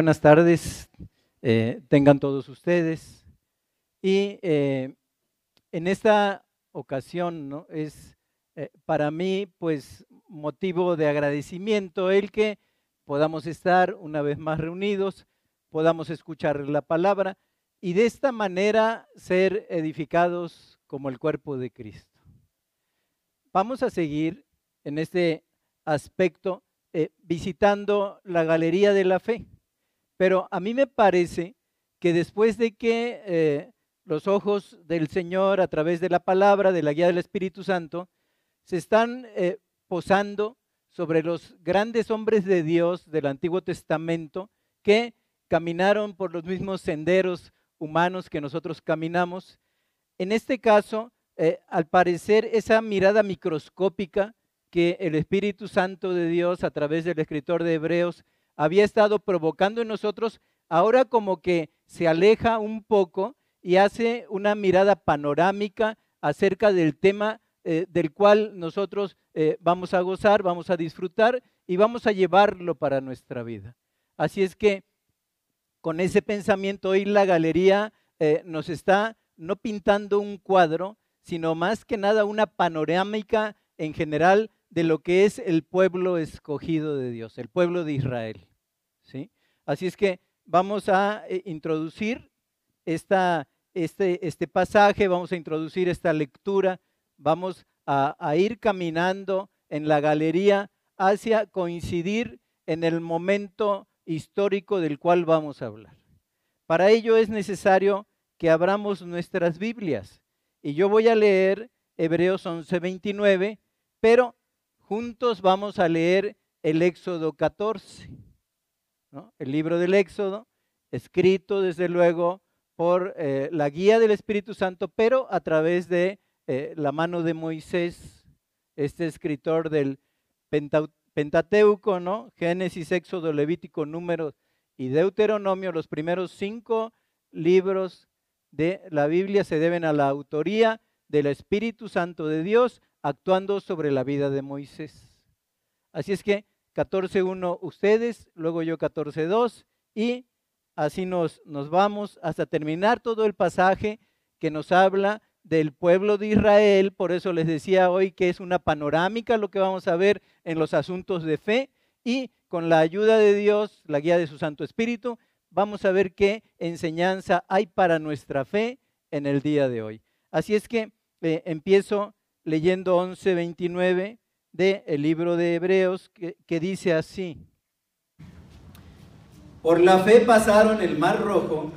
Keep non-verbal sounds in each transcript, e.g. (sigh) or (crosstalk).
buenas tardes eh, tengan todos ustedes. Y eh, en esta ocasión ¿no? es eh, para mí pues motivo de agradecimiento el que podamos estar una vez más reunidos, podamos escuchar la palabra y de esta manera ser edificados como el cuerpo de Cristo. Vamos a seguir en este aspecto visitando la Galería de la Fe. Pero a mí me parece que después de que eh, los ojos del Señor a través de la palabra, de la guía del Espíritu Santo, se están eh, posando sobre los grandes hombres de Dios del Antiguo Testamento que caminaron por los mismos senderos humanos que nosotros caminamos. En este caso, eh, al parecer, esa mirada microscópica que el Espíritu Santo de Dios a través del escritor de Hebreos había estado provocando en nosotros, ahora como que se aleja un poco y hace una mirada panorámica acerca del tema eh, del cual nosotros eh, vamos a gozar, vamos a disfrutar y vamos a llevarlo para nuestra vida. Así es que con ese pensamiento hoy la galería eh, nos está no pintando un cuadro, sino más que nada una panorámica en general de lo que es el pueblo escogido de Dios, el pueblo de Israel. Así es que vamos a eh, introducir esta, este, este pasaje, vamos a introducir esta lectura, vamos a, a ir caminando en la galería hacia coincidir en el momento histórico del cual vamos a hablar. Para ello es necesario que abramos nuestras Biblias. Y yo voy a leer Hebreos 11:29, pero juntos vamos a leer el Éxodo 14 el libro del Éxodo, escrito desde luego por eh, la guía del Espíritu Santo, pero a través de eh, la mano de Moisés, este escritor del Pentateuco, ¿no? Génesis, Éxodo, Levítico, Números y Deuteronomio, los primeros cinco libros de la Biblia se deben a la autoría del Espíritu Santo de Dios actuando sobre la vida de Moisés. Así es que 14.1 ustedes, luego yo 14.2 y así nos, nos vamos hasta terminar todo el pasaje que nos habla del pueblo de Israel. Por eso les decía hoy que es una panorámica lo que vamos a ver en los asuntos de fe y con la ayuda de Dios, la guía de su Santo Espíritu, vamos a ver qué enseñanza hay para nuestra fe en el día de hoy. Así es que eh, empiezo leyendo 11.29 del el libro de Hebreos que, que dice así. Por la fe pasaron el mar rojo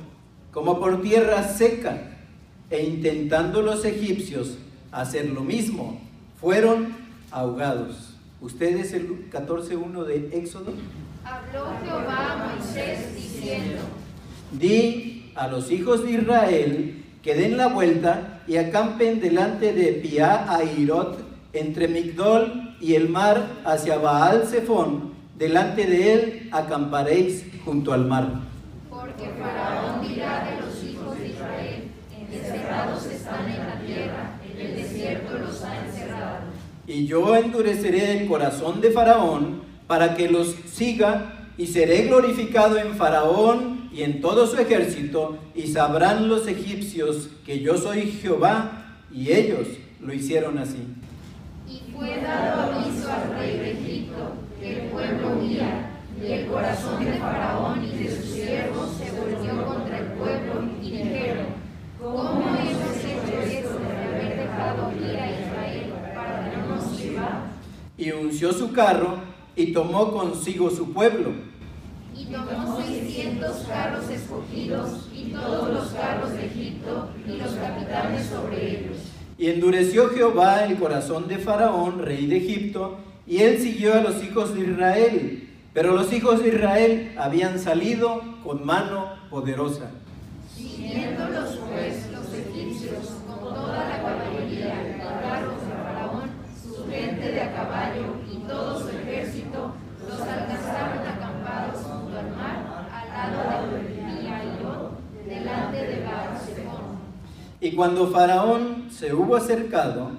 como por tierra seca, e intentando los egipcios hacer lo mismo, fueron ahogados. ¿Ustedes el 14.1 de Éxodo? Habló Jehová a Moisés diciendo, Di a los hijos de Israel que den la vuelta y acampen delante de Pia Airot entre Migdol y el mar hacia Baal Zephón, delante de él acamparéis junto al mar. Porque Faraón dirá de los hijos de Israel, encerrados están en la tierra, en el desierto los ha encerrado. Y yo endureceré el corazón de Faraón para que los siga, y seré glorificado en Faraón y en todo su ejército, y sabrán los egipcios que yo soy Jehová, y ellos lo hicieron así. Fue dado aviso al rey de Egipto que el pueblo huía, y el corazón de Faraón y de sus siervos se volvió contra el pueblo, y dijeron, ¿cómo hemos hecho esto de haber dejado ir a Israel para que no nos sirva? Y unció su carro y tomó consigo su pueblo. Y tomó seiscientos carros escogidos y todos los carros de Egipto y los capitanes sobre ellos. Y endureció Jehová el corazón de Faraón, rey de Egipto, y él siguió a los hijos de Israel. Pero los hijos de Israel habían salido con mano poderosa. Siguiéndolos pues los egipcios con toda la caballería y carros de Faraón, su gente de a caballo y todo su ejército, los alcanzaron acampados junto al mar, al lado de Piairot, delante de Baal. Y cuando Faraón se hubo acercado,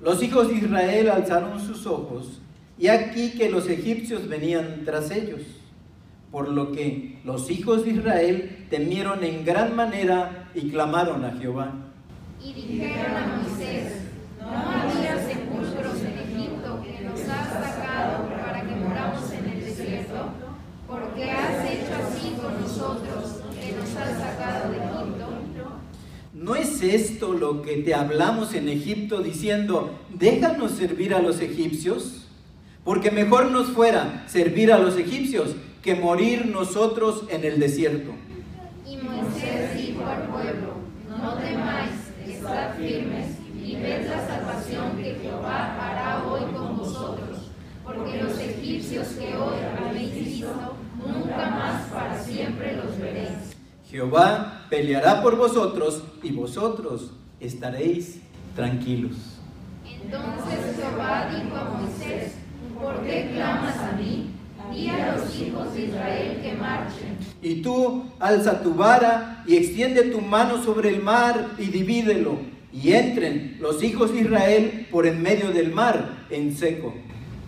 los hijos de Israel alzaron sus ojos, y aquí que los egipcios venían tras ellos. por lo que los hijos de Israel temieron en gran manera y clamaron a Jehová. Y dijeron a Moisés, no había sepulcros en Egipto que nos has sacado para que moramos en el desierto, porque has hecho así con nosotros que nos has sacado. ¿No es esto lo que te hablamos en Egipto diciendo, déjanos servir a los egipcios? Porque mejor nos fuera servir a los egipcios que morir nosotros en el desierto. Y Moisés dijo al pueblo, no temáis, estad firmes y ved la salvación que Jehová hará hoy con vosotros, porque los egipcios que hoy habéis visto, nunca más para siempre los veréis. Jehová peleará por vosotros y vosotros estaréis tranquilos. Entonces Jehová dijo a Moisés, ¿por qué clamas a mí? Di a los hijos de Israel que marchen. Y tú alza tu vara y extiende tu mano sobre el mar y divídelo, y entren los hijos de Israel por en medio del mar en seco.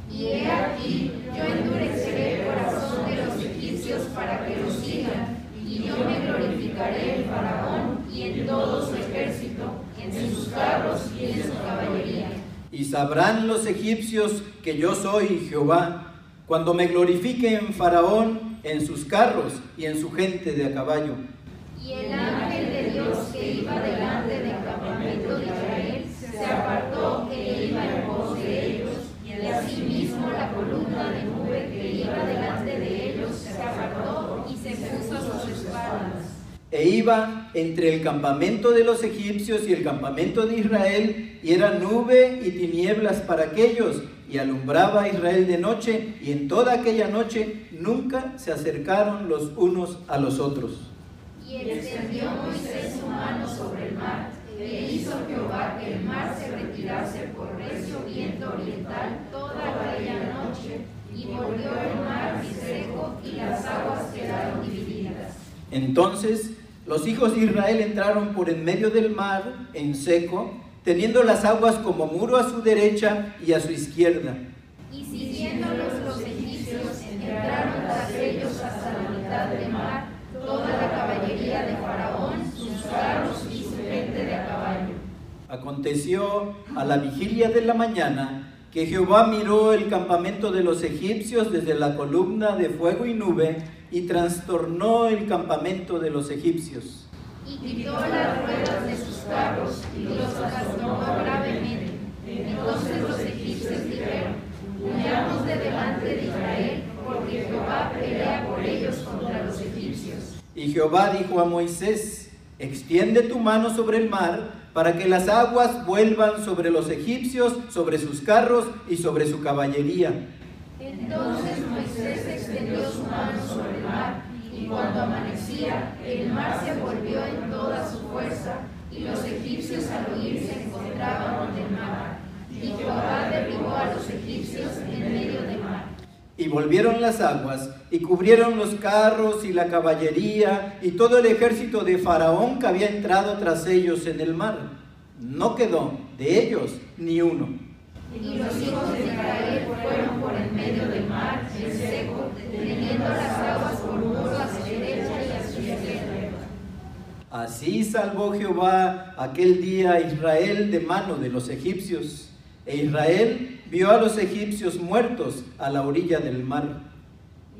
Y he aquí, yo endureceré el corazón de los egipcios para que los sigan, y yo me glorificaré en Faraón y en todo su ejército, en sus carros y en su caballería. Y sabrán los egipcios que yo soy Jehová, cuando me glorifique en Faraón, en sus carros y en su gente de a caballo. Y el ángel de Dios que iba delante del campamento de Israel se apartó e iba en pos de ellos, y asimismo la columna de nube que iba delante de ellos se apartó y se puso a sus espaldas. E iba entre el campamento de los egipcios y el campamento de Israel, y era nube y tinieblas para aquellos, y alumbraba a Israel de noche, y en toda aquella noche nunca se acercaron los unos a los otros. Y extendió Moisés su mano sobre el mar, e hizo Jehová que el mar se retirase por recio viento oriental toda aquella noche, y volvió el mar seco, y las aguas quedaron divididas. Entonces los hijos de Israel entraron por en medio del mar en seco, teniendo las aguas como muro a su derecha y a su izquierda. Y siguiéndolos los egipcios, entraron tras ellos hasta la mitad del mar, toda la caballería de Faraón, sus carros y su gente de a caballo. Aconteció a la vigilia de la mañana que Jehová miró el campamento de los egipcios desde la columna de fuego y nube y trastornó el campamento de los egipcios. Y quitó las ruedas de sus carros y los lastimó gravemente. Entonces los egipcios dijeron, huyamos de delante de Israel, porque Jehová pelea por ellos contra los egipcios. Y Jehová dijo a Moisés, extiende tu mano sobre el mar para que las aguas vuelvan sobre los egipcios, sobre sus carros y sobre su caballería. Entonces Moisés extendió su mano sobre y cuando amanecía, el mar se volvió en toda su fuerza, y los egipcios al oír se encontraban en el mar. Y Jehová derribó a los egipcios en medio del mar. Y volvieron las aguas y cubrieron los carros y la caballería y todo el ejército de Faraón que había entrado tras ellos en el mar. No quedó de ellos ni uno. Y los hijos de Israel fueron por en medio del mar, en seco, teniendo las aguas por muro a su derecha y a su izquierda. Así salvó Jehová aquel día a Israel de mano de los egipcios. E Israel vio a los egipcios muertos a la orilla del mar.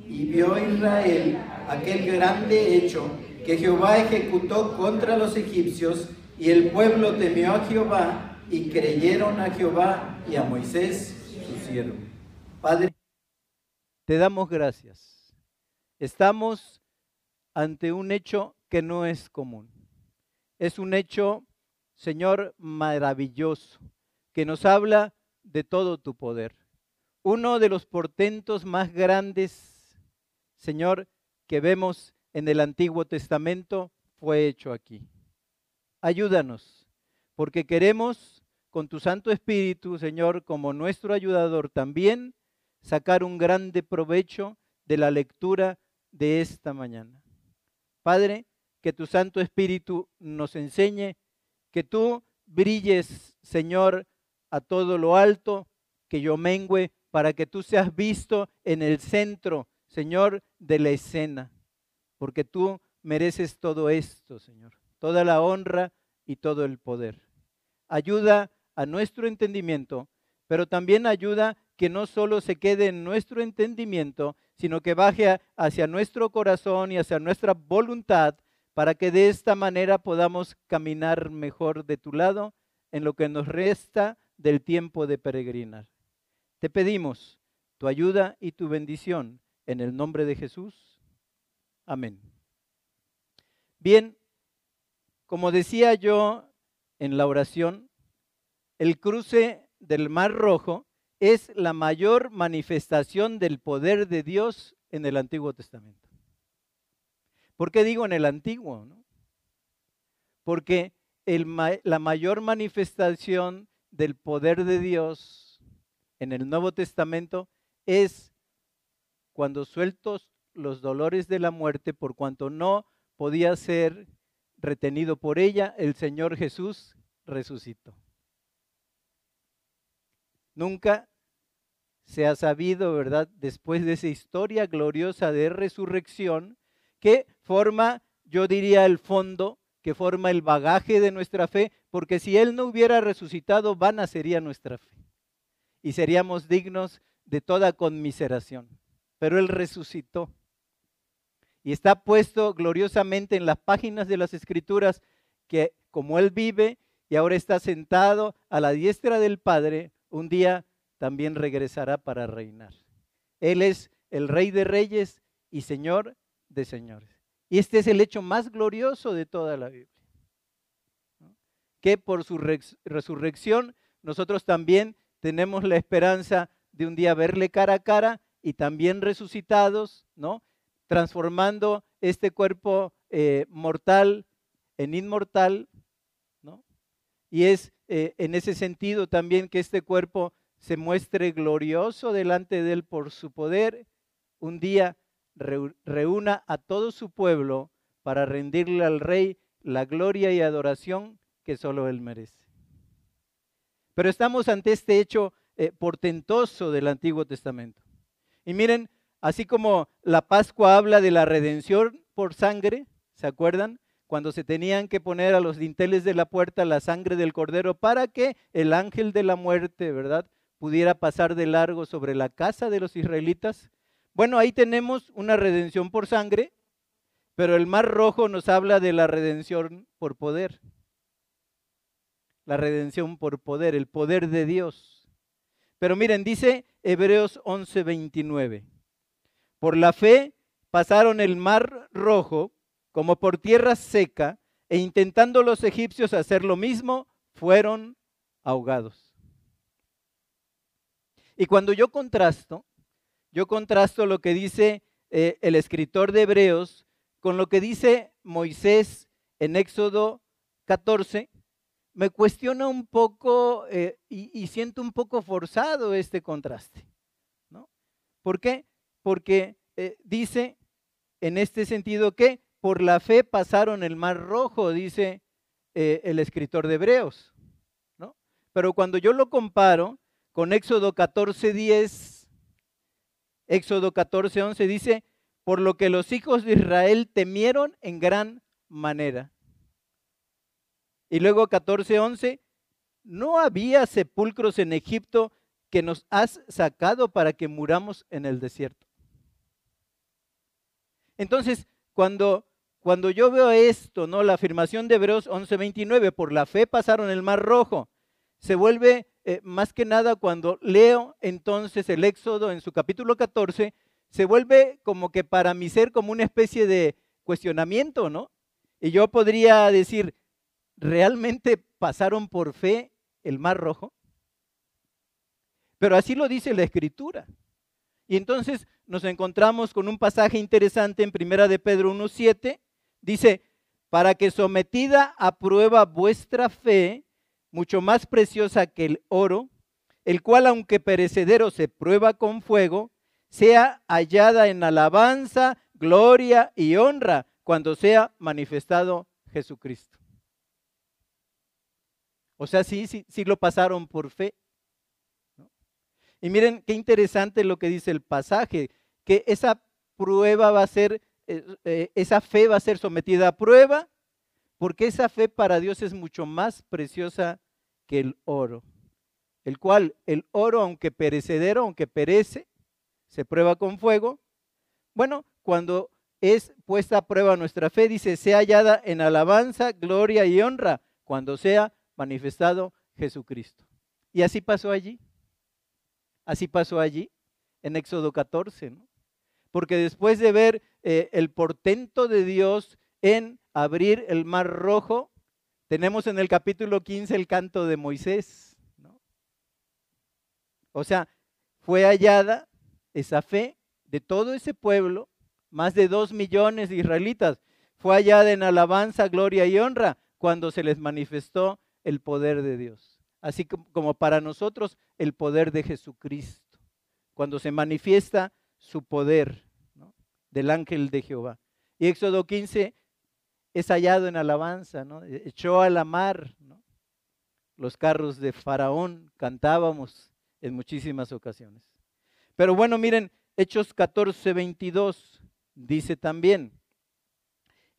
Y vio Israel aquel grande hecho que Jehová ejecutó contra los egipcios, y el pueblo temió a Jehová y creyeron a Jehová y a Moisés, su siervo. Padre, Te damos gracias. Estamos ante un hecho que no es común. Es un hecho, Señor, maravilloso, que nos habla de todo tu poder. Uno de los portentos más grandes, Señor, que vemos en el Antiguo Testamento fue hecho aquí. Ayúdanos, porque queremos con tu Santo Espíritu, Señor, como nuestro ayudador también, sacar un grande provecho de la lectura de esta mañana. Padre, que tu Santo Espíritu nos enseñe, que tú brilles, Señor, a todo lo alto, que yo mengüe, para que tú seas visto en el centro, Señor, de la escena, porque tú mereces todo esto, Señor, toda la honra y todo el poder. Ayuda a nuestro entendimiento, pero también ayuda que no solo se quede en nuestro entendimiento, sino que baje hacia nuestro corazón y hacia nuestra voluntad, para que de esta manera podamos caminar mejor de tu lado en lo que nos resta del tiempo de peregrinar. Te pedimos tu ayuda y tu bendición en el nombre de Jesús. Amén. Bien, como decía yo en la oración, el cruce del Mar Rojo es la mayor manifestación del poder de Dios en el Antiguo Testamento. ¿Por qué digo en el Antiguo? Porque la mayor manifestación del poder de Dios en el Nuevo Testamento es cuando sueltos los dolores de la muerte, por cuanto no podía ser retenido por ella, el Señor Jesús resucitó. Nunca se ha sabido, ¿verdad?, después de esa historia gloriosa de resurrección, que forma, yo diría, el fondo, que forma el bagaje de nuestra fe, porque si Él no hubiera resucitado, vana sería nuestra fe. Y seríamos dignos de toda conmiseración. Pero Él resucitó. Y está puesto gloriosamente en las páginas de las Escrituras que como Él vive y ahora está sentado a la diestra del Padre, un día también regresará para reinar. Él es el Rey de Reyes y Señor de Señores. Y este es el hecho más glorioso de toda la Biblia. Que por su resurrección nosotros también tenemos la esperanza de un día verle cara a cara y también resucitados, ¿no? Transformando este cuerpo eh, mortal en inmortal, ¿no? Y es eh, en ese sentido también que este cuerpo se muestre glorioso delante de Él por su poder, un día reúna a todo su pueblo para rendirle al Rey la gloria y adoración que solo Él merece. Pero estamos ante este hecho eh, portentoso del Antiguo Testamento. Y miren, así como la Pascua habla de la redención por sangre, ¿se acuerdan? Cuando se tenían que poner a los dinteles de la puerta la sangre del cordero para que el ángel de la muerte, ¿verdad?, pudiera pasar de largo sobre la casa de los israelitas. Bueno, ahí tenemos una redención por sangre, pero el mar rojo nos habla de la redención por poder. La redención por poder, el poder de Dios. Pero miren, dice Hebreos 11:29. Por la fe pasaron el mar rojo como por tierra seca, e intentando los egipcios hacer lo mismo, fueron ahogados. Y cuando yo contrasto, yo contrasto lo que dice eh, el escritor de Hebreos con lo que dice Moisés en Éxodo 14, me cuestiona un poco eh, y, siento un poco forzado este contraste. ¿no? ¿Por qué? Porque eh, dice en este sentido que por la fe pasaron el mar rojo, dice eh, el escritor de Hebreos. ¿no? Pero cuando yo lo comparo con Éxodo 14:10, Éxodo 14:11 dice, por lo que los hijos de Israel temieron en gran manera. Y luego 14:11, no había sepulcros en Egipto que nos has sacado para que muramos en el desierto. Entonces, cuando cuando yo veo esto, ¿no? La afirmación de Hebreos 11:29, por la fe pasaron el mar rojo, se vuelve eh, más que nada cuando leo entonces el Éxodo en su capítulo 14, se vuelve como que para mi ser como una especie de cuestionamiento, ¿no? Y yo podría decir, ¿realmente pasaron por fe el mar rojo? Pero así lo dice la escritura. Y entonces nos encontramos con un pasaje interesante en Primera de Pedro 1:7 Dice, para que sometida a prueba vuestra fe, mucho más preciosa que el oro, el cual aunque perecedero se prueba con fuego, sea hallada en alabanza, gloria y honra cuando sea manifestado Jesucristo. O sea, sí, sí, sí lo pasaron por fe. Y miren qué interesante lo que dice el pasaje, que esa prueba va a ser, eh, eh, esa fe va a ser sometida a prueba, porque esa fe para Dios es mucho más preciosa que el oro, el cual el oro, aunque perecedero, aunque perece, se prueba con fuego. Bueno, cuando es puesta a prueba nuestra fe, dice, sea hallada en alabanza, gloria y honra, cuando sea manifestado Jesucristo. Y así pasó allí. Así pasó allí, en Éxodo 14, ¿no? Porque después de ver eh, el portento de Dios en abrir el mar rojo, tenemos en el capítulo 15 el canto de Moisés. O sea, fue hallada esa fe de todo ese pueblo, más de dos millones de israelitas, fue hallada en alabanza, gloria y honra cuando se les manifestó el poder de Dios. Así como para nosotros el poder de Jesucristo, cuando se manifiesta su poder del ángel de Jehová. Y Éxodo 15 es hallado en alabanza. E-, echó a la mar los carros de Faraón, cantábamos en muchísimas ocasiones. Pero bueno, miren, Hechos 14, 22 dice también,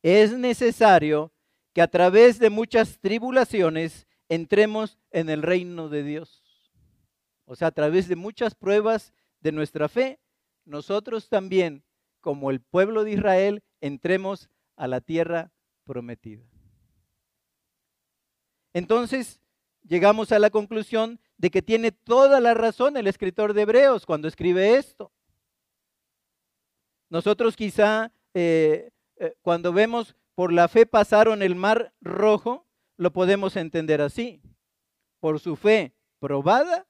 es necesario que a través de muchas tribulaciones entremos en el reino de Dios. O sea, a través de muchas pruebas de nuestra fe, nosotros también, como el pueblo de Israel, entremos a la tierra prometida. Entonces, llegamos a la conclusión de que tiene toda la razón el escritor de Hebreos cuando escribe esto. Nosotros quizá eh, eh, cuando vemos por la fe pasaron el mar rojo, lo podemos entender así. Por su fe probada,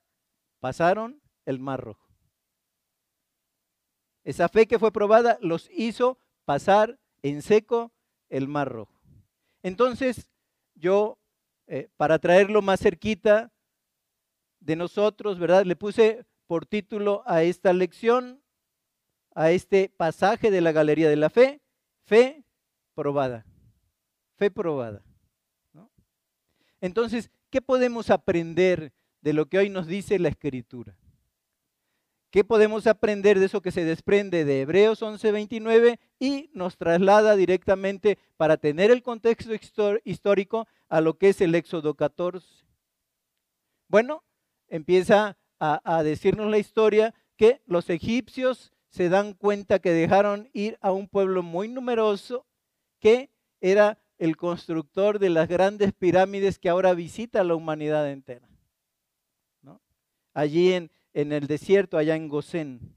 pasaron el mar rojo. Esa fe que fue probada los hizo pasar en seco el mar rojo. Entonces, yo, eh, para traerlo más cerquita de nosotros, ¿verdad? Le puse por título a esta lección, a este pasaje de la Galería de la Fe, fe probada, fe probada. Entonces, ¿qué podemos aprender de lo que hoy nos dice la Escritura? ¿Qué podemos aprender de eso que se desprende de Hebreos 11:29 y nos traslada directamente para tener el contexto histórico a lo que es el Éxodo 14? Bueno, empieza a, a decirnos la historia que los egipcios se dan cuenta que dejaron ir a un pueblo muy numeroso que era el constructor de las grandes pirámides que ahora visita la humanidad entera. Allí en, en el desierto, allá en Gosén.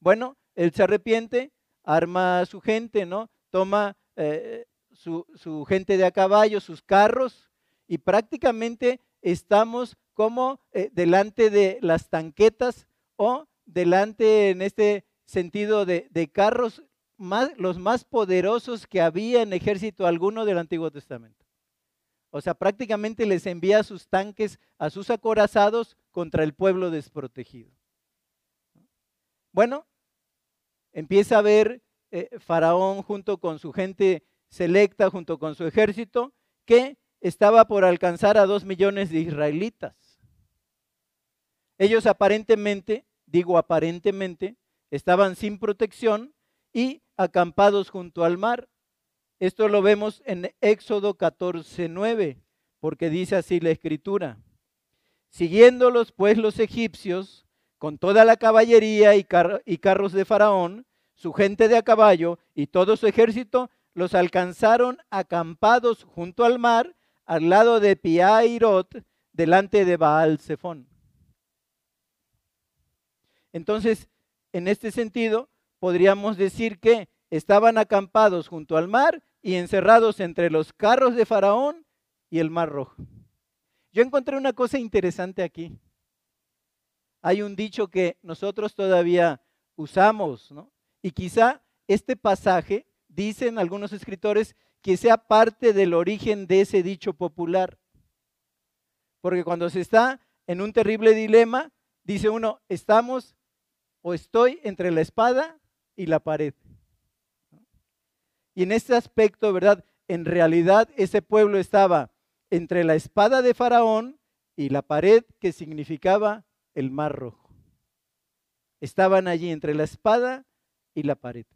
Bueno, él se arrepiente, arma a su gente, ¿no? Toma eh, su, gente de a caballo, sus carros, y prácticamente estamos como eh, delante de las tanquetas o delante en este sentido de, de carros más, los más poderosos que había en ejército alguno del Antiguo Testamento. O sea, prácticamente les envía sus tanques a sus acorazados contra el pueblo desprotegido. Bueno, empieza a ver eh, Faraón junto con su gente selecta, junto con su ejército, que estaba por alcanzar a dos millones de israelitas. Ellos aparentemente, digo aparentemente, estaban sin protección y acampados junto al mar. Esto lo vemos en Éxodo 14:9, porque dice así la escritura. Siguiéndolos pues los egipcios, con toda la caballería y, carros de Faraón, su gente de a caballo y todo su ejército, los alcanzaron acampados junto al mar, al lado de Piairot, delante de Baal Zephón. Entonces, en este sentido, podríamos decir que estaban acampados junto al mar y encerrados entre los carros de Faraón y el Mar Rojo. Yo encontré una cosa interesante aquí. Hay un dicho que nosotros todavía usamos, ¿no? Y quizá este pasaje, dicen algunos escritores, que sea parte del origen de ese dicho popular. Porque cuando se está en un terrible dilema, dice uno, estamos o estoy entre la espada y la pared. Y en este aspecto, ¿verdad? En realidad ese pueblo estaba entre la espada de Faraón y la pared que significaba el mar rojo. Estaban allí entre la espada y la pared.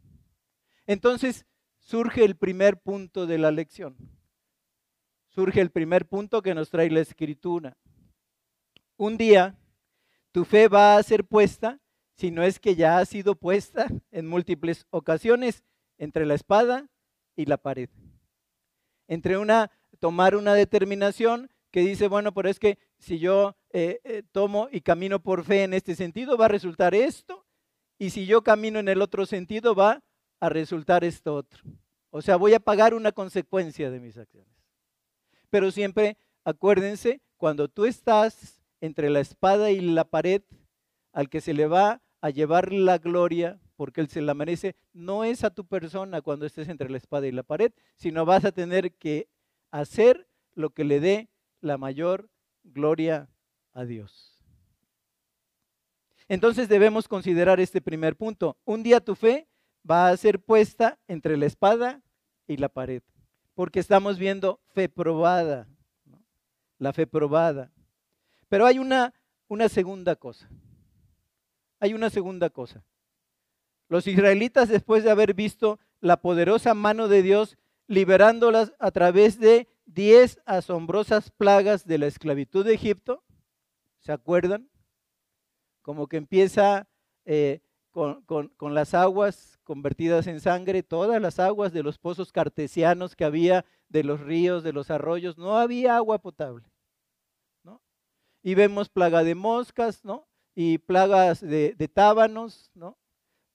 Entonces surge el primer punto de la lección. Surge el primer punto que nos trae la escritura. Un día tu fe va a ser puesta, si no es que ya ha sido puesta en múltiples ocasiones, entre la espada y la pared. Entre una, tomar una determinación que dice, bueno, pero es que si yo eh, eh, tomo y camino por fe en este sentido, va a resultar esto, y si yo camino en el otro sentido, va a resultar esto otro. O sea, voy a pagar una consecuencia de mis acciones. Pero siempre acuérdense, cuando tú estás entre la espada y la pared, al que se le va a llevar la gloria, porque él se la merece, no es a tu persona cuando estés entre la espada y la pared, sino vas a tener que hacer lo que le dé la mayor gloria a Dios. Entonces debemos considerar este primer punto. Un día tu fe va a ser puesta entre la espada y la pared, porque estamos viendo fe probada, la fe probada. Pero hay una, una segunda cosa. Hay una segunda cosa. Los israelitas, después de haber visto la poderosa mano de Dios liberándolas a través de diez asombrosas plagas de la esclavitud de Egipto, ¿se acuerdan? Como que empieza eh, con, con, las aguas convertidas en sangre, todas las aguas de los pozos cartesianos que había, de los ríos, de los arroyos, no había agua potable. ¿no? Y vemos plaga de moscas, ¿no? Y plagas de, de tábanos, ¿no?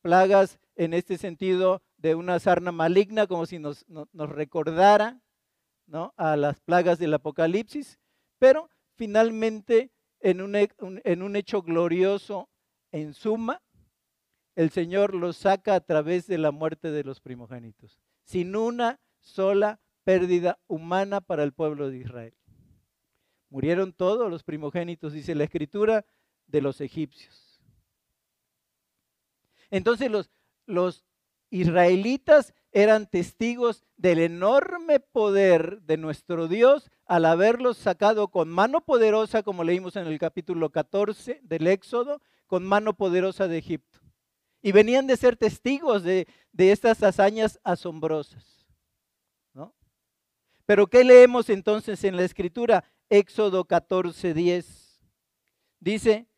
Plagas en este sentido de una sarna maligna, como si nos, nos recordara ¿no? a las plagas del Apocalipsis, pero finalmente en un, en un hecho glorioso en suma, el Señor los saca a través de la muerte de los primogénitos, sin una sola pérdida humana para el pueblo de Israel. Murieron todos los primogénitos, dice la escritura, de los egipcios. Entonces los, los israelitas eran testigos del enorme poder de nuestro Dios al haberlos sacado con mano poderosa, como leímos en el capítulo 14 del Éxodo, con mano poderosa de Egipto. Y venían de ser testigos de, estas hazañas asombrosas. ¿no? Pero ¿qué leemos entonces en la escritura? Éxodo 14, 10. Dice,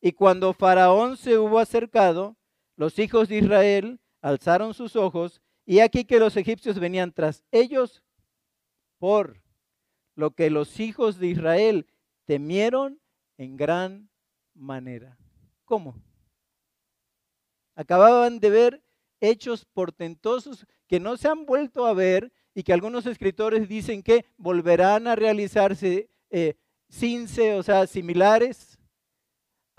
y cuando Faraón se hubo acercado, los hijos de Israel alzaron sus ojos y aquí que los egipcios venían tras ellos por lo que los hijos de Israel temieron en gran manera. ¿Cómo? Acababan de ver hechos portentosos que no se han vuelto a ver y que algunos escritores dicen que volverán a realizarse eh, since, o sea, similares,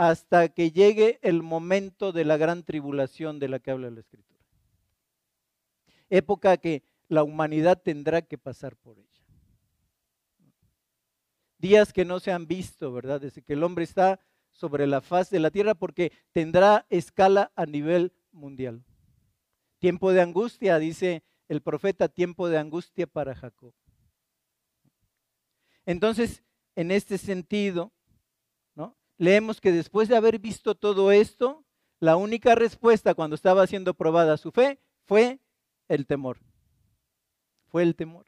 hasta que llegue el momento de la gran tribulación de la que habla la escritura época que la humanidad tendrá que pasar por ella. Días que no se han visto, ¿verdad? Desde que el hombre está sobre la faz de la tierra porque tendrá escala a nivel mundial. Tiempo de angustia, dice el profeta, tiempo de angustia para Jacob. Entonces, en este sentido. Leemos que después de haber visto todo esto, la única respuesta cuando estaba siendo probada su fe fue el temor. Fue el temor.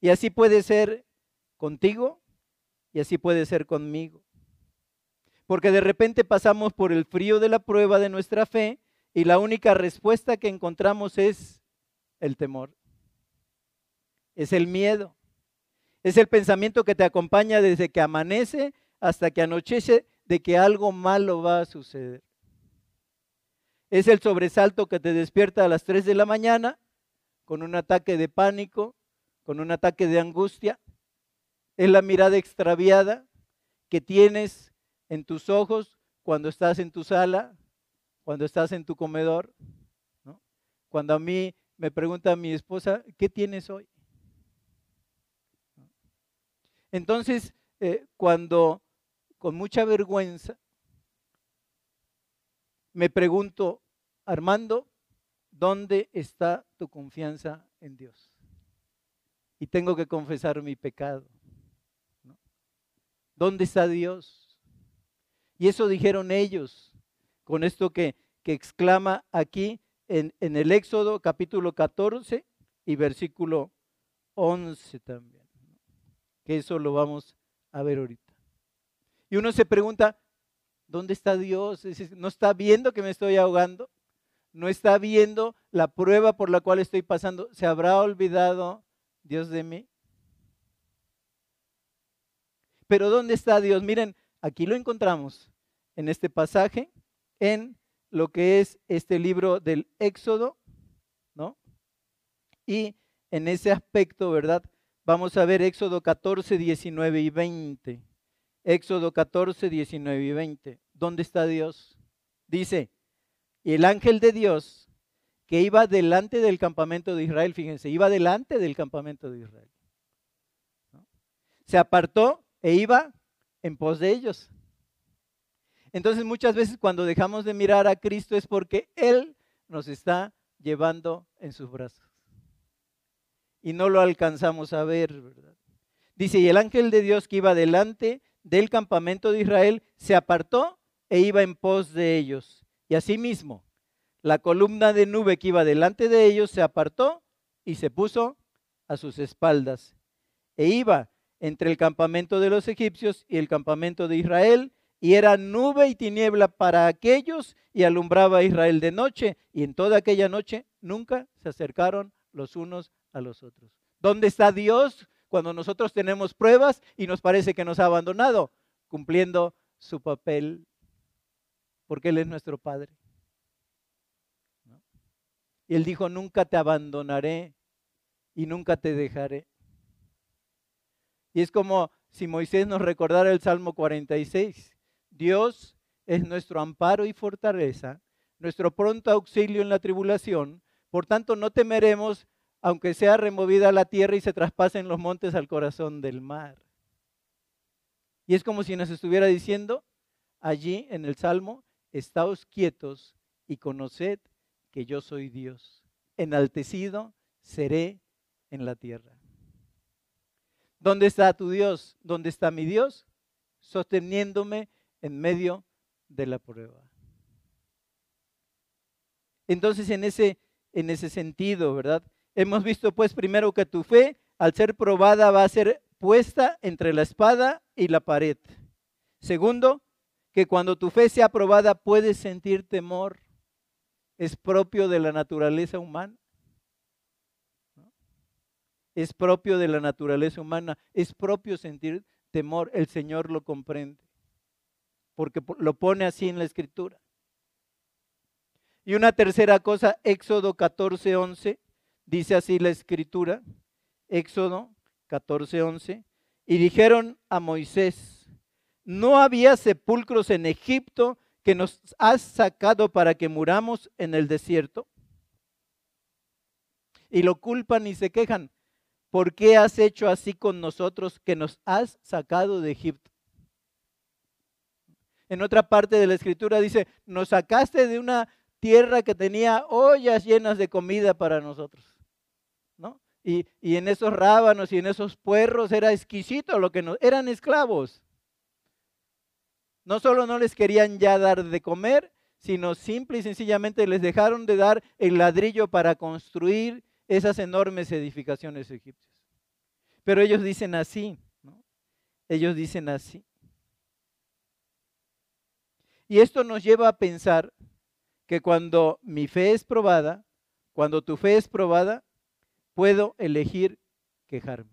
Y así puede ser contigo y así puede ser conmigo. Porque de repente pasamos por el frío de la prueba de nuestra fe y la única respuesta que encontramos es el temor. Es el miedo. Es el pensamiento que te acompaña desde que amanece hasta que anochece de que algo malo va a suceder. Es el sobresalto que te despierta a las 3 de la mañana con un ataque de pánico, con un ataque de angustia. Es la mirada extraviada que tienes en tus ojos cuando estás en tu sala, cuando estás en tu comedor. Cuando a mí me pregunta mi esposa, ¿qué tienes hoy? Entonces, eh, cuando con mucha vergüenza me pregunto, Armando, ¿dónde está tu confianza en Dios? Y tengo que confesar mi pecado. ¿Dónde está Dios? Y eso dijeron ellos, con esto que, que exclama aquí en, en el Éxodo capítulo 14 y versículo 11 también, que eso lo vamos a ver ahorita. Y uno se pregunta, ¿dónde está Dios? ¿No está viendo que me estoy ahogando? ¿No está viendo la prueba por la cual estoy pasando? ¿Se habrá olvidado Dios de mí? Pero ¿dónde está Dios? Miren, aquí lo encontramos en este pasaje, en lo que es este libro del Éxodo, ¿no? Y en ese aspecto, ¿verdad? Vamos a ver Éxodo 14, 19 y 20. Éxodo 14, 19 y 20. ¿Dónde está Dios? Dice, y el ángel de Dios que iba delante del campamento de Israel, fíjense, iba delante del campamento de Israel. Se apartó e iba en pos de ellos. Entonces muchas veces cuando dejamos de mirar a Cristo es porque Él nos está llevando en sus brazos y no lo alcanzamos a ver, ¿verdad? Dice, y el ángel de Dios que iba delante del campamento de Israel se apartó e iba en pos de ellos. Y asimismo, la columna de nube que iba delante de ellos se apartó y se puso a sus espaldas. E iba entre el campamento de los egipcios y el campamento de Israel, y era nube y tiniebla para aquellos, y alumbraba a Israel de noche, y en toda aquella noche nunca se acercaron los unos a los otros. ¿Dónde está Dios cuando nosotros tenemos pruebas y nos parece que nos ha abandonado? Cumpliendo su papel, porque Él es nuestro Padre. Y Él dijo, nunca te abandonaré y nunca te dejaré. Y es como si Moisés nos recordara el Salmo 46. Dios es nuestro amparo y fortaleza, nuestro pronto auxilio en la tribulación. Por tanto, no temeremos aunque sea removida la tierra y se traspasen los montes al corazón del mar. Y es como si nos estuviera diciendo allí en el Salmo, estáos quietos y conoced que yo soy Dios. Enaltecido seré en la tierra. ¿Dónde está tu Dios? ¿Dónde está mi Dios? Sosteniéndome en medio de la prueba. Entonces, en ese, en ese sentido, ¿verdad? Hemos visto pues primero que tu fe, al ser probada, va a ser puesta entre la espada y la pared. Segundo, que cuando tu fe sea probada puedes sentir temor. Es propio de la naturaleza humana. Es propio de la naturaleza humana. Es propio sentir temor. El Señor lo comprende. Porque lo pone así en la escritura. Y una tercera cosa, Éxodo 14, 11 Dice así la escritura, Éxodo 14:11, y dijeron a Moisés, ¿no había sepulcros en Egipto que nos has sacado para que muramos en el desierto? Y lo culpan y se quejan, ¿por qué has hecho así con nosotros que nos has sacado de Egipto? En otra parte de la escritura dice, nos sacaste de una tierra que tenía ollas llenas de comida para nosotros. Y, en esos rábanos y en esos puerros era exquisito lo que no, eran esclavos. No solo no les querían ya dar de comer, sino simple y sencillamente les dejaron de dar el ladrillo para construir esas enormes edificaciones egipcias. Pero ellos dicen así, ¿no? Ellos dicen así. Y esto nos lleva a pensar que cuando mi fe es probada, cuando tu fe es probada, puedo elegir quejarme.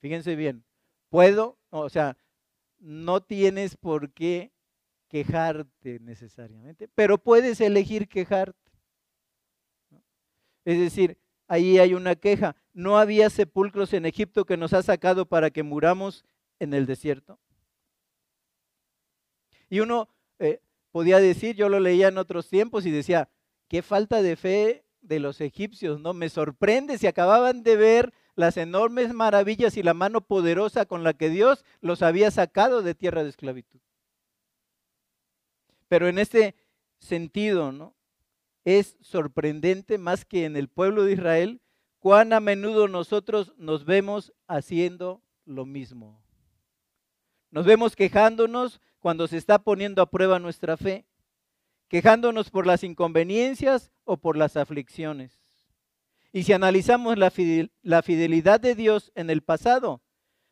Fíjense bien, puedo, o sea, no tienes por qué quejarte necesariamente, pero puedes elegir quejarte. Es decir, ahí hay una queja. ¿No había sepulcros en Egipto que nos ha sacado para que muramos en el desierto? Y uno eh, podía decir, yo lo leía en otros tiempos y decía, qué falta de fe de los egipcios, ¿no? Me sorprende si acababan de ver las enormes maravillas y la mano poderosa con la que Dios los había sacado de tierra de esclavitud. Pero en este sentido, ¿no? Es sorprendente más que en el pueblo de Israel cuán a menudo nosotros nos vemos haciendo lo mismo. Nos vemos quejándonos cuando se está poniendo a prueba nuestra fe quejándonos por las inconveniencias o por las aflicciones. Y si analizamos la, fidelidad de Dios en el pasado,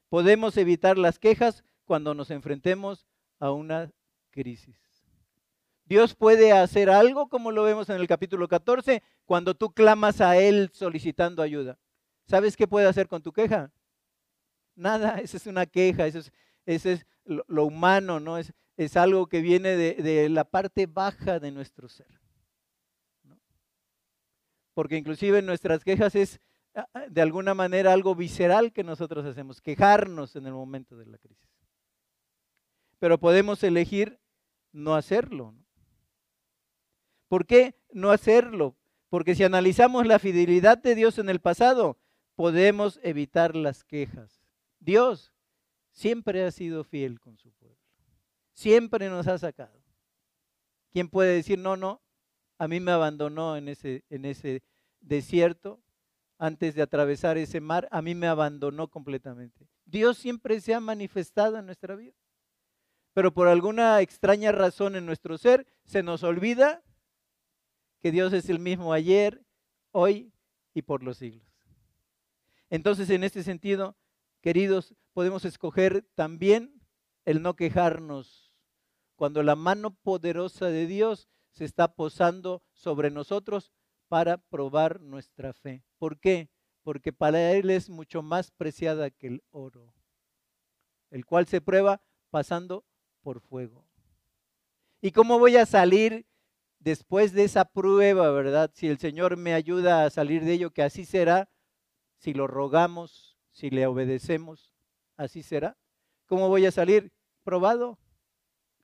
podemos evitar las quejas cuando nos enfrentemos a una crisis. Dios puede hacer algo como lo vemos en el capítulo 14 cuando tú clamas a Él solicitando ayuda. ¿Sabes qué puede hacer con tu queja? Nada, (laughs) esa es una queja, eso es, es lo, humano, ¿no? Es, es algo que viene de, la parte baja de nuestro ser. Porque inclusive nuestras quejas es ah, ah, de alguna manera algo visceral que nosotros hacemos, quejarnos en el momento de la crisis. Pero podemos elegir no hacerlo. ¿Por qué no hacerlo? Porque si analizamos la fidelidad de Dios en el pasado, podemos evitar las quejas. Dios siempre ha sido fiel con su pueblo. Siempre nos ha sacado. ¿Quién puede decir, no, no, a mí me abandonó en ese, en ese desierto antes de atravesar ese mar, a mí me abandonó completamente? Dios siempre se ha manifestado en nuestra vida. Pero por alguna extraña razón en nuestro ser se nos olvida que Dios es el mismo ayer, hoy y por los siglos. Entonces, en este sentido, queridos, podemos escoger también el no quejarnos cuando la mano poderosa de Dios se está posando sobre nosotros para probar nuestra fe. ¿Por qué? Porque para Él es mucho más preciada que el oro, el cual se prueba pasando por fuego. ¿Y cómo voy a salir después de esa prueba, verdad? Si el Señor me ayuda a salir de ello, que así será, si lo rogamos, si le obedecemos, así será. ¿Cómo voy a salir? Probado,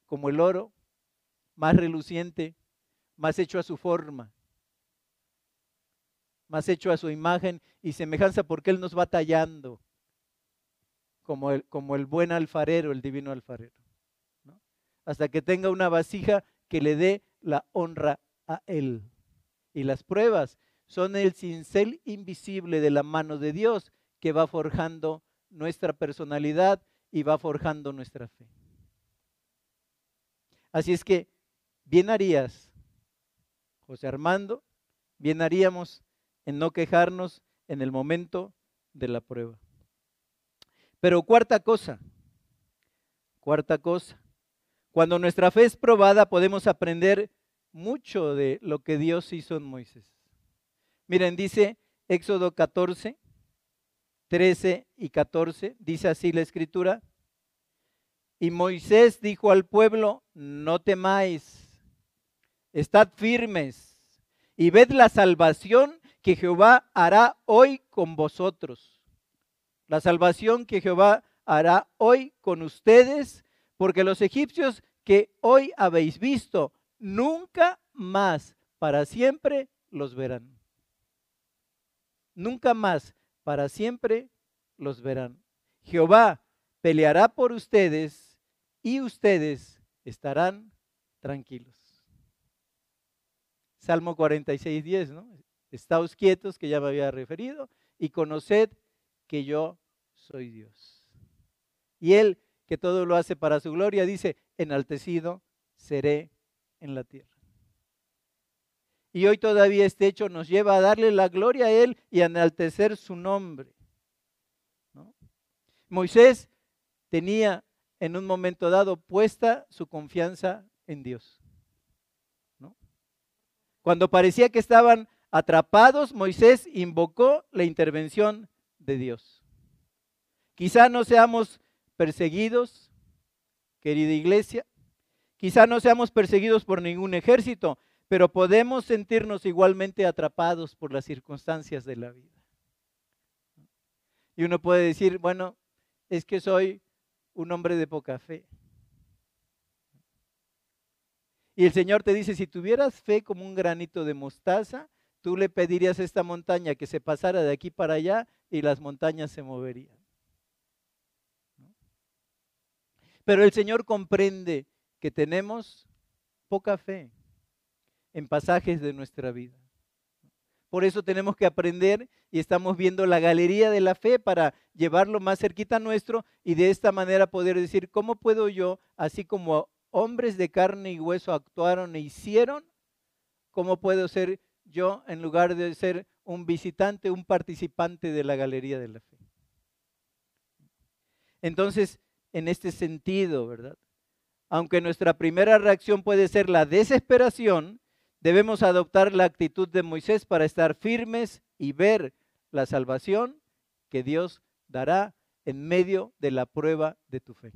como el oro, más reluciente, más hecho a su forma, más hecho a su imagen y semejanza, porque Él nos va tallando como el, como el buen alfarero, el divino alfarero. Hasta que tenga una vasija que le dé la honra a Él. Y las pruebas son el cincel invisible de la mano de Dios que va forjando nuestra personalidad y va forjando nuestra fe. Así es que bien harías, José Armando, bien haríamos en no quejarnos en el momento de la prueba. Pero cuarta cosa, cuarta cosa, cuando nuestra fe es probada podemos aprender mucho de lo que Dios hizo en Moisés. Miren, dice Éxodo 14, 13 y 14, dice así la escritura. Y Moisés dijo al pueblo, no temáis, estad firmes y ved la salvación que Jehová hará hoy con vosotros. La salvación que Jehová hará hoy con ustedes, porque los egipcios que hoy habéis visto, nunca más para siempre los verán. Nunca más para siempre los verán. Jehová peleará por ustedes y ustedes estarán tranquilos. Salmo 46, 10, ¿no? Estáos quietos, que ya me había referido, y conoced que yo soy Dios. Y Él, que todo lo hace para su gloria, dice, enaltecido seré en la tierra. Y hoy todavía este hecho nos lleva a darle la gloria a Él y a enaltecer su nombre. Moisés tenía en un momento dado puesta su confianza en Dios. Cuando parecía que estaban atrapados, Moisés invocó la intervención de Dios. Quizá no seamos perseguidos, querida iglesia, quizá no seamos perseguidos por ningún ejército, pero podemos sentirnos igualmente atrapados por las circunstancias de la vida. Y uno puede decir, bueno, es que soy un hombre de poca fe. Y el Señor te dice, si tuvieras fe como un granito de mostaza, tú le pedirías a esta montaña que se pasara de aquí para allá y las montañas se moverían. Pero el Señor comprende que tenemos poca fe en pasajes de nuestra vida. Por eso tenemos que aprender y estamos viendo la galería de la fe para llevarlo más cerquita nuestro y de esta manera poder decir, ¿cómo puedo yo, así como hombres de carne y hueso actuaron e hicieron, ¿cómo puedo ser yo, en lugar de ser un visitante, un participante de la galería de la fe? Entonces, en este sentido, ¿verdad? Aunque nuestra primera reacción puede ser la desesperación, debemos adoptar la actitud de Moisés para estar firmes y ver la salvación que Dios dará en medio de la prueba de tu fe.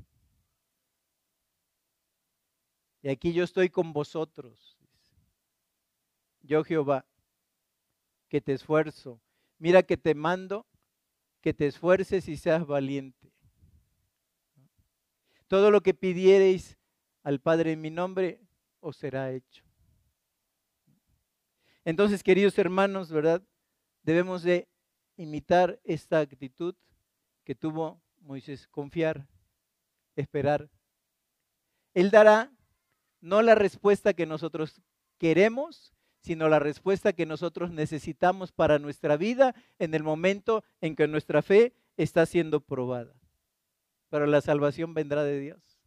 Y aquí yo estoy con vosotros. Yo Jehová, que te esfuerzo. Mira que te mando que te esfuerces y seas valiente. Todo lo que pidiereis al Padre en mi nombre os será hecho. Entonces, queridos hermanos, ¿verdad? Debemos de imitar esta actitud que tuvo Moisés, confiar, esperar. Él dará no la respuesta que nosotros queremos, sino la respuesta que nosotros necesitamos para nuestra vida en el momento en que nuestra fe está siendo probada. Pero la salvación vendrá de Dios.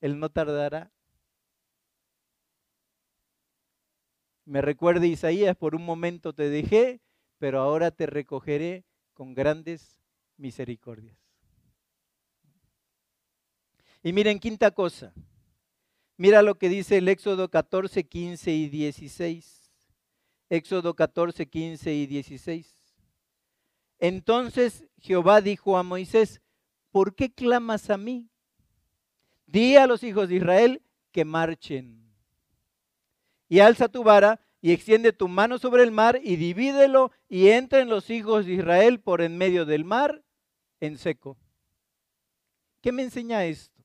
Él no tardará. Me recuerda Isaías, por un momento te dejé, pero ahora te recogeré con grandes misericordias. Y miren, quinta cosa. Mira lo que dice el Éxodo 14, 15 y 16. Éxodo 14, 15 y 16. Entonces Jehová dijo a Moisés, ¿por qué clamas a mí? Di a los hijos de Israel que marchen y alza tu vara y extiende tu mano sobre el mar y divídelo y entren los hijos de Israel por en medio del mar en seco. ¿Qué me enseña esto?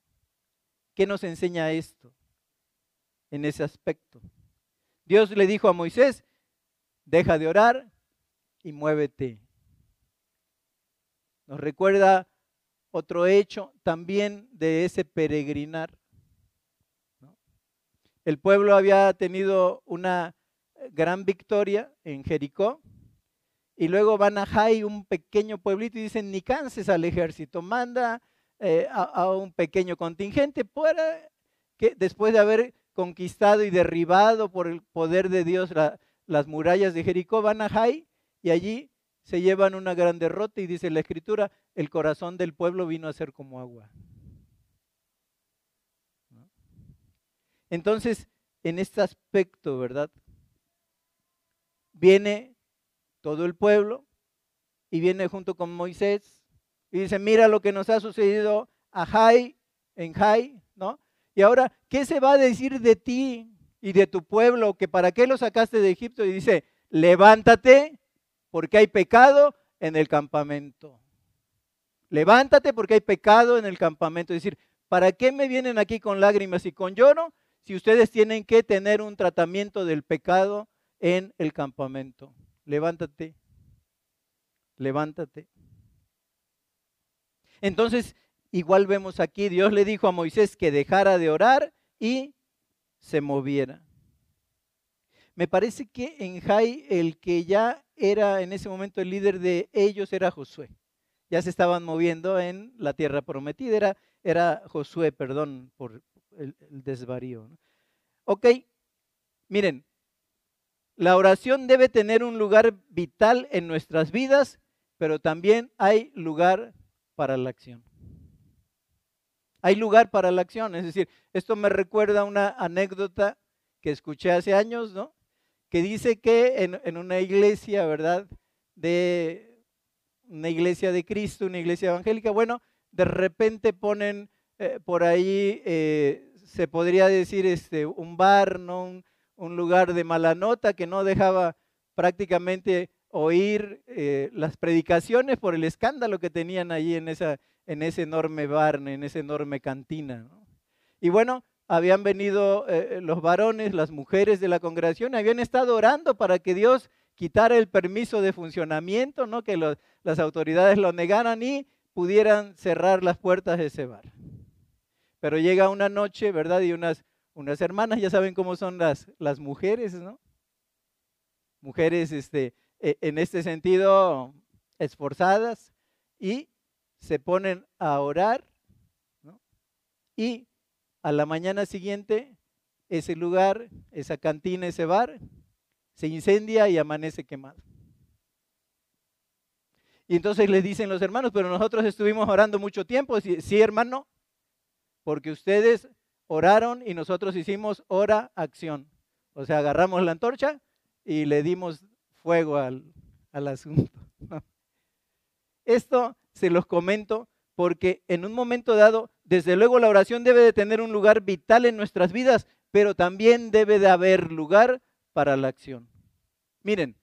¿Qué nos enseña esto en ese aspecto? Dios le dijo a Moisés, deja de orar y muévete. Nos recuerda otro hecho también de ese peregrinar el pueblo había tenido una gran victoria en Jericó y luego van a Jai, un pequeño pueblito, y dicen, ni canses al ejército, manda eh, a, un pequeño contingente para que después de haber conquistado y derribado por el poder de Dios las murallas de Jericó, van a Jai y allí se llevan una gran derrota y dice la escritura, el corazón del pueblo vino a ser como agua. Entonces, en este aspecto, ¿verdad? Viene todo el pueblo y viene junto con Moisés y dice, mira lo que nos ha sucedido a Jai, en Jai, ¿no? Y ahora, ¿qué se va a decir de ti y de tu pueblo? Que para qué lo sacaste de Egipto? Y dice, levántate porque hay pecado en el campamento. Levántate porque hay pecado en el campamento. Es decir, ¿para qué me vienen aquí con lágrimas y con lloro? Si ustedes tienen que tener un tratamiento del pecado en el campamento. Levántate, levántate. Entonces, igual vemos aquí, Dios le dijo a Moisés que dejara de orar y se moviera. Me parece que en Jai el que ya era en ese momento el líder de ellos era Josué. Ya se estaban moviendo en la tierra prometida, era, Josué, perdón por, el, desvarío. Ok, miren, la oración debe tener un lugar vital en nuestras vidas, pero también hay lugar para la acción. Hay lugar para la acción, es decir, esto me recuerda una anécdota que escuché hace años, ¿no? Que dice que en, una iglesia, ¿verdad? De una iglesia de Cristo, una iglesia evangélica, bueno, de repente ponen eh, por ahí, eh, se podría decir, este, un bar, ¿no? Un, lugar de mala nota que no dejaba prácticamente oír eh, las predicaciones por el escándalo que tenían allí en, esa, en ese enorme bar, en esa enorme cantina. Y bueno, habían venido los varones, las mujeres de la congregación, habían estado orando para que Dios quitara el permiso de funcionamiento, ¿no? que las autoridades lo negaran y pudieran cerrar las puertas de ese bar. Pero llega una noche, ¿verdad? Y unas, unas hermanas, ya saben cómo son las, las mujeres, ¿no? Mujeres este, e, en este sentido esforzadas y se ponen a orar, ¿no? Y a la mañana siguiente ese lugar, esa cantina, ese bar, se incendia y amanece quemado. Y entonces le dicen los hermanos, pero nosotros estuvimos orando mucho tiempo. Sí, hermano, porque ustedes oraron y nosotros hicimos hora acción. O sea, agarramos la antorcha y le dimos fuego al, al asunto. (laughs) Esto se los comento porque en un momento dado, desde luego la oración debe de tener un lugar vital en nuestras vidas, pero también debe de haber lugar para la acción. Miren,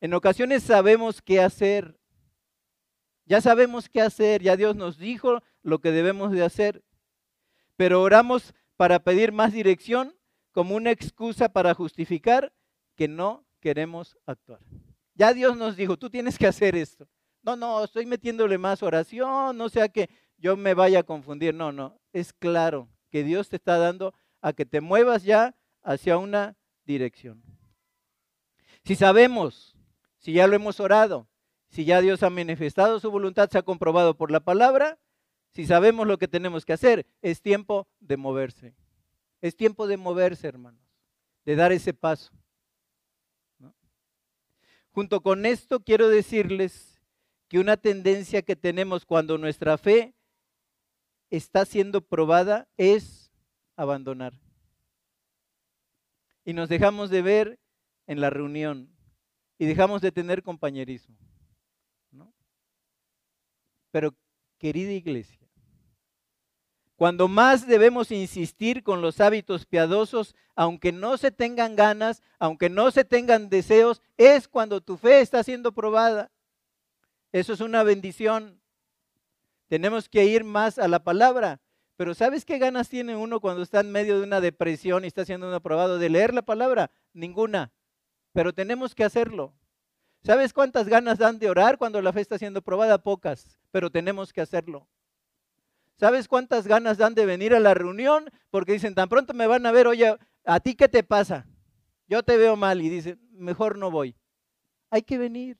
en ocasiones sabemos qué hacer, ya sabemos qué hacer, ya Dios nos dijo lo que debemos de hacer, pero oramos para pedir más dirección como una excusa para justificar que no queremos actuar. Ya Dios nos dijo, tú tienes que hacer esto. No, no, estoy metiéndole más oración, no sea que yo me vaya a confundir. No, no, es claro que Dios te está dando a que te muevas ya hacia una dirección. Si sabemos, si ya lo hemos orado, si ya Dios ha manifestado su voluntad, se ha comprobado por la palabra, si sabemos lo que tenemos que hacer, es tiempo de moverse. Es tiempo de moverse, hermanos, de dar ese paso. Junto con esto quiero decirles que una tendencia que tenemos cuando nuestra fe está siendo probada es abandonar. Y nos dejamos de ver en la reunión y dejamos de tener compañerismo. Pero, querida iglesia, cuando más debemos insistir con los hábitos piadosos, aunque no se tengan ganas, aunque no se tengan deseos, es cuando tu fe está siendo probada. Eso es una bendición. Tenemos que ir más a la palabra. Pero ¿sabes qué ganas tiene uno cuando está en medio de una depresión y está siendo un aprobado de leer la palabra? Ninguna. Pero tenemos que hacerlo. ¿Sabes cuántas ganas dan de orar cuando la fe está siendo probada? Pocas, pero tenemos que hacerlo. ¿Sabes cuántas ganas dan de venir a la reunión? Porque dicen, tan pronto me van a ver, oye, ¿a ti qué te pasa? Yo te veo mal y dicen, mejor no voy. Hay que venir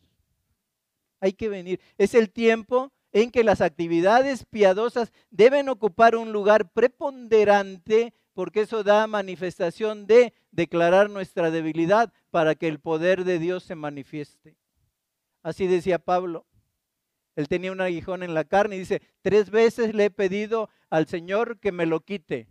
hay que venir. Es el tiempo en que las actividades piadosas deben ocupar un lugar preponderante porque eso da manifestación de declarar nuestra debilidad para que el poder de Dios se manifieste. Así decía Pablo. Él tenía un aguijón en la carne y dice, tres veces le he pedido al Señor que me lo quite.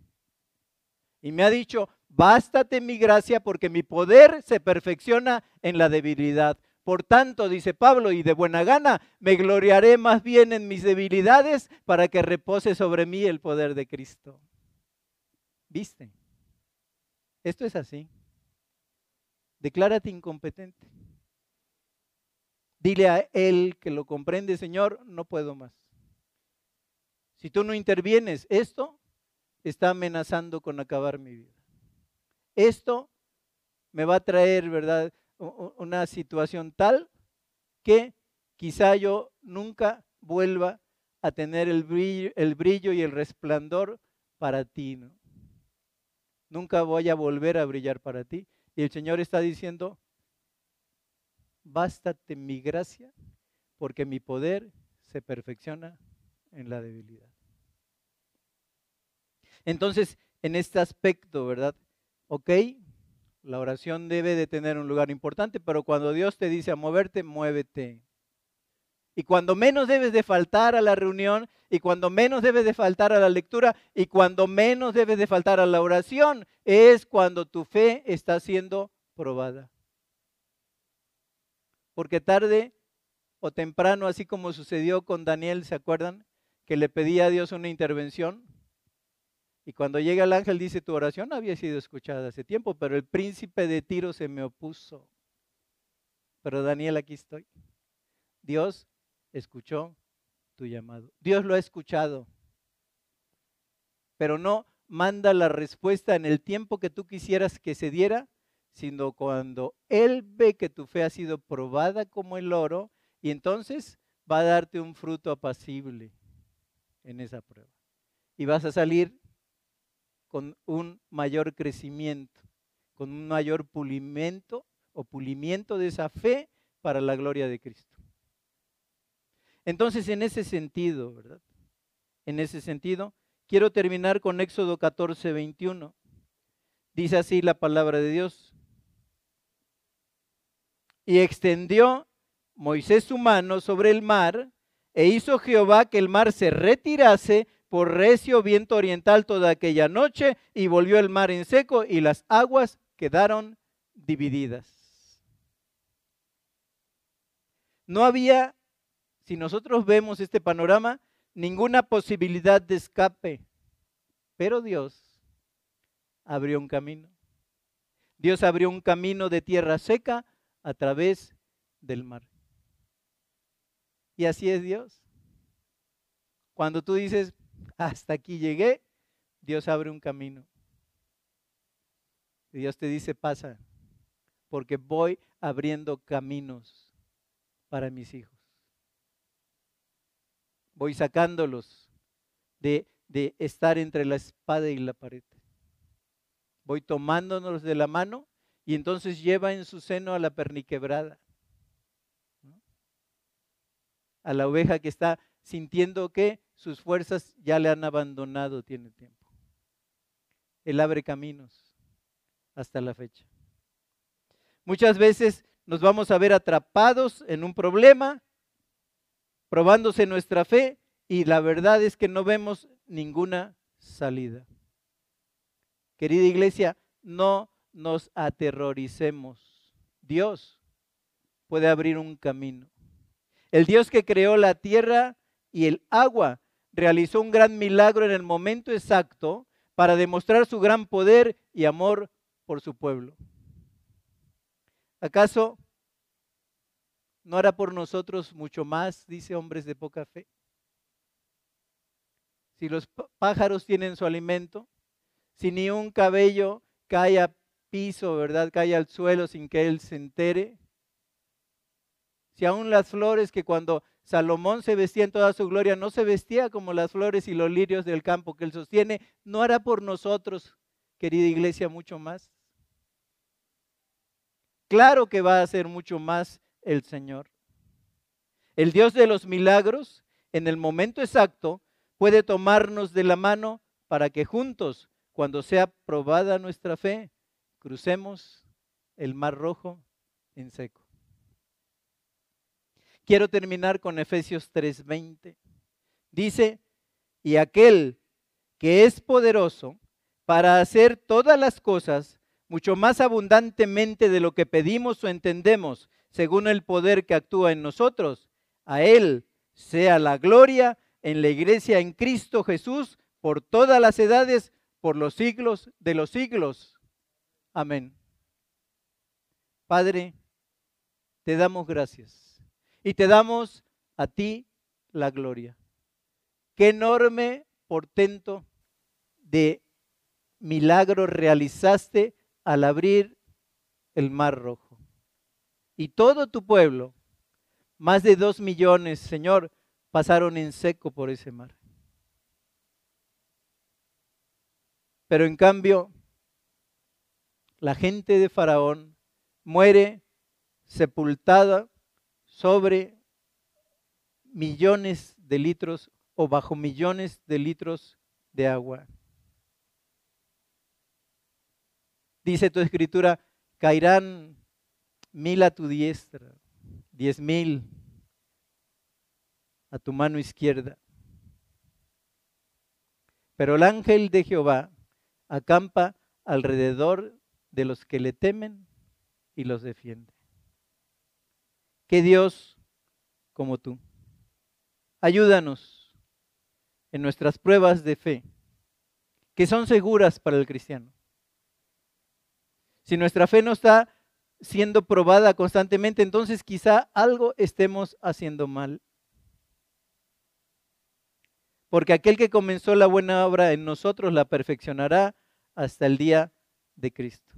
Y me ha dicho, bástate mi gracia porque mi poder se perfecciona en la debilidad. Por tanto, dice Pablo, y de buena gana, me gloriaré más bien en mis debilidades para que repose sobre mí el poder de Cristo. ¿Viste? Esto es así. Declárate incompetente. Dile a Él que lo comprende, Señor, no puedo más. Si tú no intervienes, esto está amenazando con acabar mi vida. Esto me va a traer, ¿verdad? una situación tal que quizá yo nunca vuelva a tener el brillo, el brillo y el resplandor para ti. Nunca voy a volver a brillar para ti. Y el Señor está diciendo, bástate mi gracia, porque mi poder se perfecciona en la debilidad. Entonces, en este aspecto, ¿verdad? Ok, la oración debe de tener un lugar importante, pero cuando Dios te dice a moverte, muévete. Y cuando menos debes de faltar a la reunión, y cuando menos debes de faltar a la lectura, y cuando menos debes de faltar a la oración, es cuando tu fe está siendo probada. Porque tarde o temprano, así como sucedió con Daniel, ¿se acuerdan? Que le pedía a Dios una intervención. Y cuando llega el ángel dice, tu oración había sido escuchada hace tiempo, pero el príncipe de Tiro se me opuso. Pero Daniel, aquí estoy. Dios escuchó tu llamado. Dios lo ha escuchado. Pero no manda la respuesta en el tiempo que tú quisieras que se diera, sino cuando Él ve que tu fe ha sido probada como el oro, y entonces va a darte un fruto apacible en esa prueba. Y vas a salir con un mayor crecimiento, con un mayor pulimento o pulimiento de esa fe para la gloria de Cristo. Entonces, en ese sentido, ¿verdad? En ese sentido, quiero terminar con Éxodo 14, 21. Dice así la palabra de Dios. Y extendió Moisés su mano sobre el mar, e hizo Jehová que el mar se retirase por recio viento oriental toda aquella noche, y volvió el mar en seco, y las aguas quedaron divididas. No había, si nosotros vemos este panorama, ninguna posibilidad de escape, pero Dios abrió un camino. Dios abrió un camino de tierra seca a través del mar. Y así es Dios. Cuando tú dices, hasta aquí llegué, Dios abre un camino. Y Dios te dice, pasa, porque voy abriendo caminos para mis hijos. Voy sacándolos de, de estar entre la espada y la pared. Voy tomándonos de la mano y entonces lleva en su seno a la perniquebrada, a la oveja que está sintiendo que sus fuerzas ya le han abandonado, tiene tiempo. Él abre caminos hasta la fecha. Muchas veces nos vamos a ver atrapados en un problema, probándose nuestra fe y la verdad es que no vemos ninguna salida. Querida iglesia, no nos aterroricemos. Dios puede abrir un camino. El Dios que creó la tierra y el agua realizó un gran milagro en el momento exacto para demostrar su gran poder y amor por su pueblo. ¿Acaso no hará por nosotros mucho más, dice hombres de poca fe? Si los pájaros tienen su alimento, si ni un cabello cae a piso, ¿verdad? Cae al suelo sin que él se entere. Si aún las flores que cuando Salomón se vestía en toda su gloria, no se vestía como las flores y los lirios del campo que él sostiene, no hará por nosotros, querida iglesia, mucho más. Claro que va a hacer mucho más el Señor. El Dios de los milagros, en el momento exacto, puede tomarnos de la mano para que juntos, cuando sea probada nuestra fe, crucemos el mar rojo en seco. Quiero terminar con Efesios 3:20. Dice, y aquel que es poderoso para hacer todas las cosas mucho más abundantemente de lo que pedimos o entendemos, según el poder que actúa en nosotros, a Él sea la gloria en la iglesia en Cristo Jesús por todas las edades, por los siglos de los siglos. Amén. Padre, te damos gracias y te damos a ti la gloria. Qué enorme portento de milagro realizaste al abrir el mar rojo. Y todo tu pueblo, más de dos millones, Señor, pasaron en seco por ese mar. Pero en cambio, la gente de Faraón muere sepultada sobre millones de litros o bajo millones de litros de agua. Dice tu escritura, caerán mil a tu diestra, diez mil a tu mano izquierda. Pero el ángel de Jehová acampa alrededor de los que le temen y los defiende. Que Dios como tú. Ayúdanos en nuestras pruebas de fe, que son seguras para el cristiano. Si nuestra fe no está siendo probada constantemente, entonces quizá algo estemos haciendo mal. Porque aquel que comenzó la buena obra en nosotros la perfeccionará hasta el día de Cristo.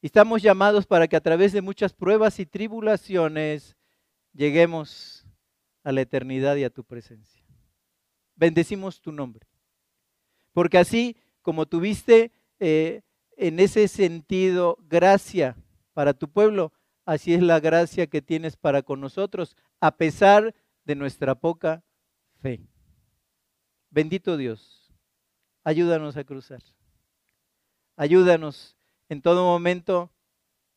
Estamos llamados para que a través de muchas pruebas y tribulaciones lleguemos a la eternidad y a tu presencia. Bendecimos tu nombre. Porque así como tuviste eh, en ese sentido gracia para tu pueblo, así es la gracia que tienes para con nosotros, a pesar de nuestra poca fe. Bendito Dios, ayúdanos a cruzar. Ayúdanos en todo momento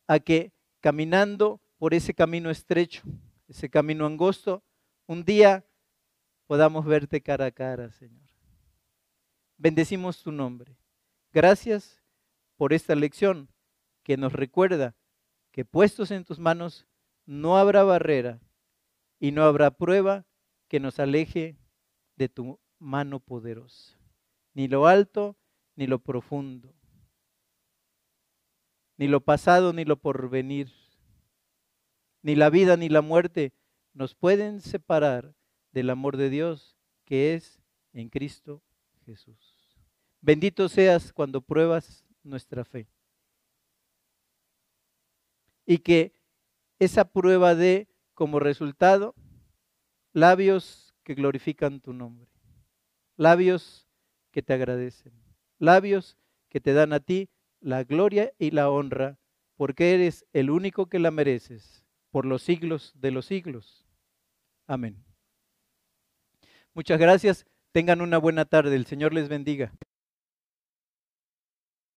a que caminando por ese camino estrecho, ese camino angosto, un día podamos verte cara a cara, Señor. Bendecimos tu nombre. Gracias por esta lección que nos recuerda que puestos en tus manos no habrá barrera y no habrá prueba que nos aleje de tu mano poderosa, ni lo alto ni lo profundo, ni lo pasado ni lo porvenir, ni la vida ni la muerte nos pueden separar del amor de Dios que es en Cristo Jesús. Bendito seas cuando pruebas nuestra fe. Y que esa prueba dé como resultado labios que glorifican tu nombre, labios que te agradecen, labios que te dan a ti la gloria y la honra, porque eres el único que la mereces por los siglos de los siglos. Amén. Muchas gracias. Tengan una buena tarde. El Señor les bendiga.